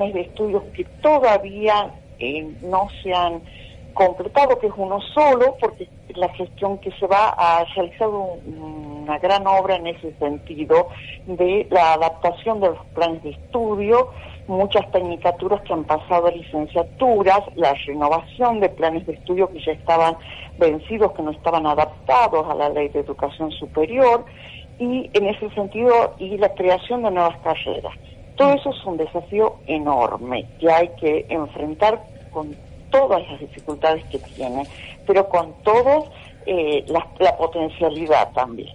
planes de estudios que todavía eh, no se han completado, que es uno solo, porque la gestión que se va a realizar una gran obra en ese sentido de la adaptación de los planes de estudio, muchas tecnicaturas que han pasado a licenciaturas, la renovación de planes de estudio que ya estaban vencidos, que no estaban adaptados a la ley de educación superior, y en ese sentido, y la creación de nuevas carreras. Todo eso es un desafío enorme que hay que enfrentar con todas las dificultades que tiene, pero con todo eh, la potencialidad también.